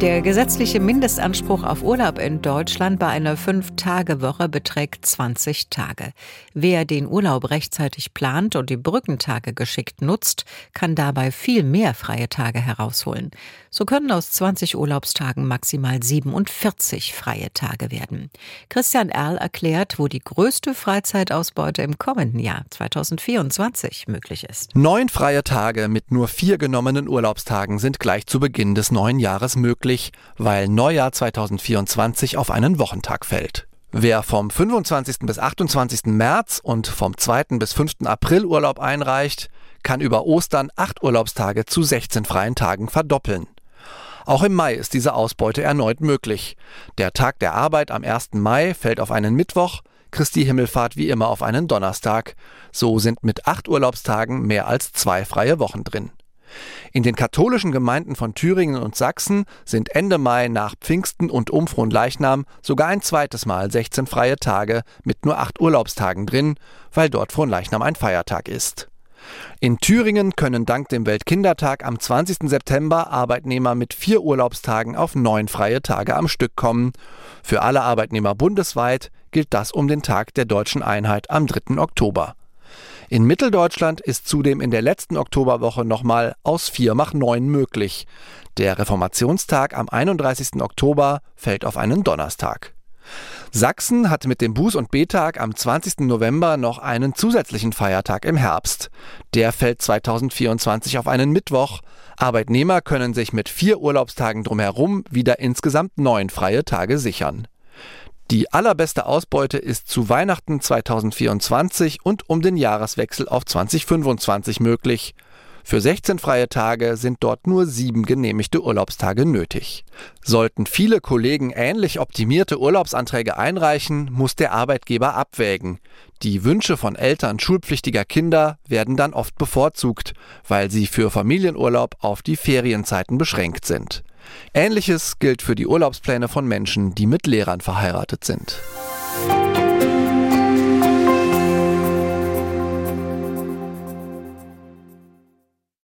Der gesetzliche Mindestanspruch auf Urlaub in Deutschland bei einer Fünf-Tage-Woche beträgt 20 Tage. Wer den Urlaub rechtzeitig plant und die Brückentage geschickt nutzt, kann dabei viel mehr freie Tage herausholen. So können aus 20 Urlaubstagen maximal 47 freie Tage werden. Christian Erl erklärt, wo die größte Freizeitausbeute im kommenden Jahr 2024 möglich ist. Neun freie Tage mit nur vier genommenen Urlaubstagen sind gleich zu Beginn des neuen Jahres möglich möglich, weil Neujahr 2024 auf einen Wochentag fällt. Wer vom 25. bis 28. März und vom 2. bis 5. April Urlaub einreicht, kann über Ostern acht Urlaubstage zu 16 freien Tagen verdoppeln. Auch im Mai ist diese Ausbeute erneut möglich. Der Tag der Arbeit am 1. Mai fällt auf einen Mittwoch, Christi Himmelfahrt wie immer auf einen Donnerstag. So sind mit acht Urlaubstagen mehr als zwei freie Wochen drin. In den katholischen Gemeinden von Thüringen und Sachsen sind Ende Mai nach Pfingsten und Umfronleichnam sogar ein zweites Mal 16 freie Tage mit nur acht Urlaubstagen drin, weil dort Fronleichnam ein Feiertag ist. In Thüringen können dank dem Weltkindertag am 20. September Arbeitnehmer mit vier Urlaubstagen auf neun freie Tage am Stück kommen. Für alle Arbeitnehmer bundesweit gilt das um den Tag der deutschen Einheit am 3. Oktober. In Mitteldeutschland ist zudem in der letzten Oktoberwoche nochmal aus 4 mach 9 möglich. Der Reformationstag am 31. Oktober fällt auf einen Donnerstag. Sachsen hat mit dem Buß- und B-Tag am 20. November noch einen zusätzlichen Feiertag im Herbst. Der fällt 2024 auf einen Mittwoch. Arbeitnehmer können sich mit vier Urlaubstagen drumherum wieder insgesamt neun freie Tage sichern. Die allerbeste Ausbeute ist zu Weihnachten 2024 und um den Jahreswechsel auf 2025 möglich. Für 16 freie Tage sind dort nur sieben genehmigte Urlaubstage nötig. Sollten viele Kollegen ähnlich optimierte Urlaubsanträge einreichen, muss der Arbeitgeber abwägen. Die Wünsche von Eltern schulpflichtiger Kinder werden dann oft bevorzugt, weil sie für Familienurlaub auf die Ferienzeiten beschränkt sind. Ähnliches gilt für die Urlaubspläne von Menschen, die mit Lehrern verheiratet sind.